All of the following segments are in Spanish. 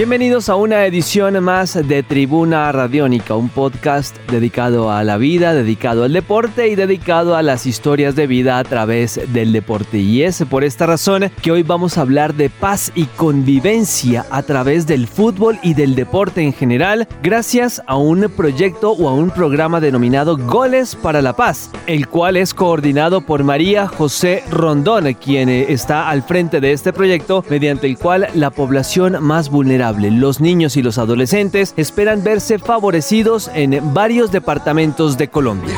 Bienvenidos a una edición más de Tribuna Radiónica, un podcast dedicado a la vida, dedicado al deporte y dedicado a las historias de vida a través del deporte. Y es por esta razón que hoy vamos a hablar de paz y convivencia a través del fútbol y del deporte en general, gracias a un proyecto o a un programa denominado Goles para la Paz, el cual es coordinado por María José Rondón, quien está al frente de este proyecto, mediante el cual la población más vulnerable los niños y los adolescentes esperan verse favorecidos en varios departamentos de Colombia.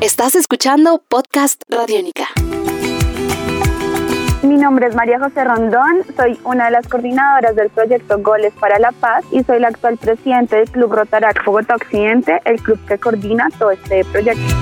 Estás escuchando Podcast Radiónica. Mi nombre es María José Rondón, soy una de las coordinadoras del proyecto Goles para la Paz y soy la actual presidente del Club Rotarac Bogotá Occidente, el club que coordina todo este proyecto.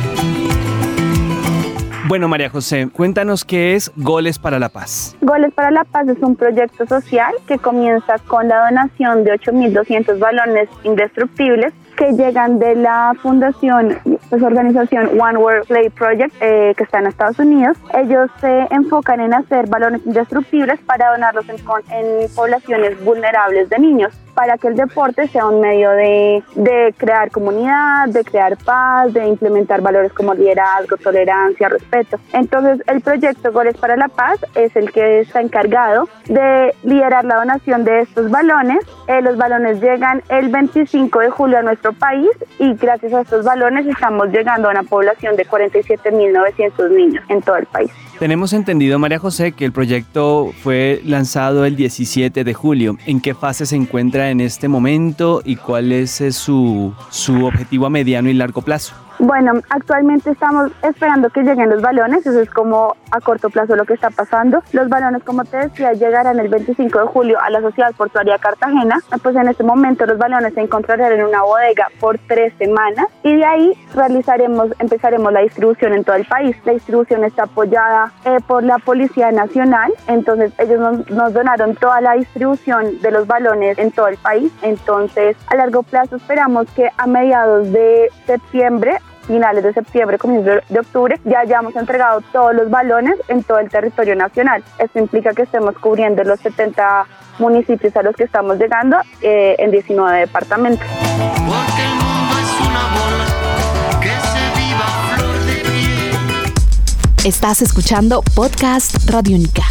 Bueno, María José, cuéntanos qué es Goles para la Paz. Goles para la Paz es un proyecto social que comienza con la donación de 8.200 balones indestructibles que llegan de la fundación, pues organización One World Play Project, eh, que está en Estados Unidos. Ellos se enfocan en hacer balones indestructibles para donarlos en, en poblaciones vulnerables de niños para que el deporte sea un medio de, de, crear comunidad, de crear paz, de implementar valores como liderazgo, tolerancia, respeto. Entonces, el proyecto Goles para la Paz es el que está encargado de liderar la donación de estos balones. Eh, los balones llegan el 25 de julio a nuestro país y gracias a estos balones estamos llegando a una población de 47.900 niños en todo el país. Tenemos entendido, María José, que el proyecto fue lanzado el 17 de julio. ¿En qué fase se encuentra en este momento y cuál es eh, su, su objetivo a mediano y largo plazo? Bueno, actualmente estamos esperando que lleguen los balones, eso es como a corto plazo lo que está pasando. Los balones, como te decía, llegarán el 25 de julio a la Sociedad Portuaria Cartagena. Pues en este momento los balones se encontrarán en una bodega por tres semanas y de ahí realizaremos, empezaremos la distribución en todo el país. La distribución está apoyada eh, por la Policía Nacional, entonces ellos nos, nos donaron toda la distribución de los balones en todo el país. Entonces, a largo plazo esperamos que a mediados de septiembre finales de septiembre, comienzos de octubre, ya hayamos entregado todos los balones en todo el territorio nacional. Esto implica que estemos cubriendo los 70 municipios a los que estamos llegando eh, en 19 departamentos. Estás escuchando Podcast Radio Única.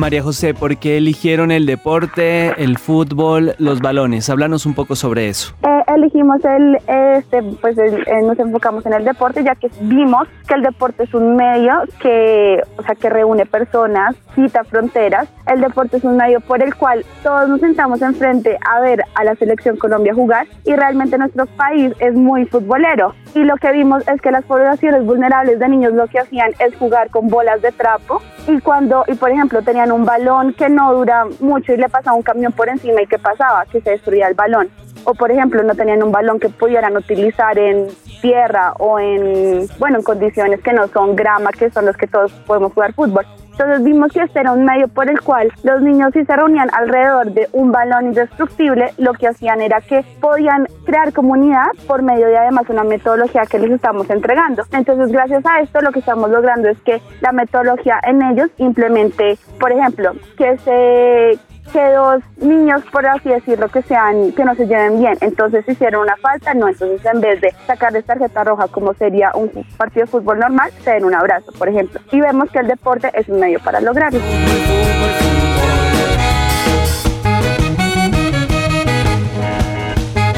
María José, ¿por qué eligieron el deporte, el fútbol, los balones? Háblanos un poco sobre eso. Elegimos el, este, pues eh, nos enfocamos en el deporte ya que vimos que el deporte es un medio que, o sea, que reúne personas, quita fronteras. El deporte es un medio por el cual todos nos sentamos enfrente a ver a la selección Colombia jugar y realmente nuestro país es muy futbolero. Y lo que vimos es que las poblaciones vulnerables de niños lo que hacían es jugar con bolas de trapo y cuando, y por ejemplo, tenían un balón que no dura mucho y le pasaba un camión por encima y ¿qué pasaba? Que se destruía el balón. O por ejemplo, no tenían un balón que pudieran utilizar en tierra o en, bueno, en condiciones que no son grama, que son los que todos podemos jugar fútbol. Entonces vimos que este era un medio por el cual los niños si se reunían alrededor de un balón indestructible, lo que hacían era que podían crear comunidad por medio de además una metodología que les estamos entregando. Entonces gracias a esto lo que estamos logrando es que la metodología en ellos implemente, por ejemplo, que se que dos niños, por así decirlo, que sean, que no se lleven bien. Entonces hicieron una falta, no, entonces en vez de sacarles tarjeta roja como sería un partido de fútbol normal, se den un abrazo, por ejemplo. Y vemos que el deporte es un medio para lograrlo.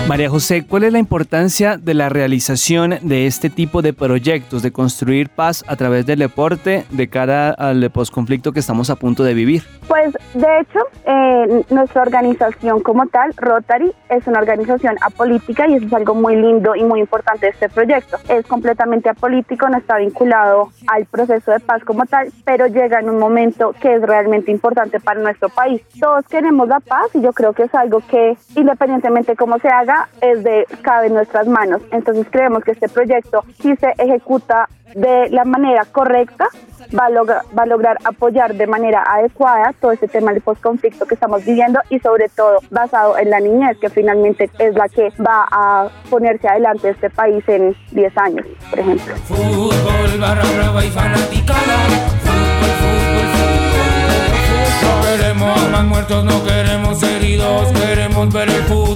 María José, ¿cuál es la importancia de la realización de este tipo de proyectos, de construir paz a través del deporte de cara al posconflicto que estamos a punto de vivir? Pues de hecho, eh, nuestra organización como tal, Rotary, es una organización apolítica y eso es algo muy lindo y muy importante de este proyecto. Es completamente apolítico, no está vinculado al proceso de paz como tal, pero llega en un momento que es realmente importante para nuestro país. Todos queremos la paz y yo creo que es algo que independientemente cómo se haga, es de cabe en nuestras manos. Entonces creemos que este proyecto, si se ejecuta de la manera correcta, va a, va a lograr apoyar de manera adecuada todo este tema del postconflicto que estamos viviendo y sobre todo basado en la niñez, que finalmente es la que va a ponerse adelante este país en 10 años, por ejemplo. Fútbol, barra brava y fanaticada. Fútbol, fútbol, fútbol, No queremos más muertos, no queremos heridos. Queremos ver el fútbol,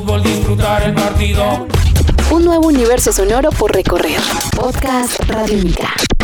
Un nuevo universo sonoro por recorrer. Podcast Radio Mica.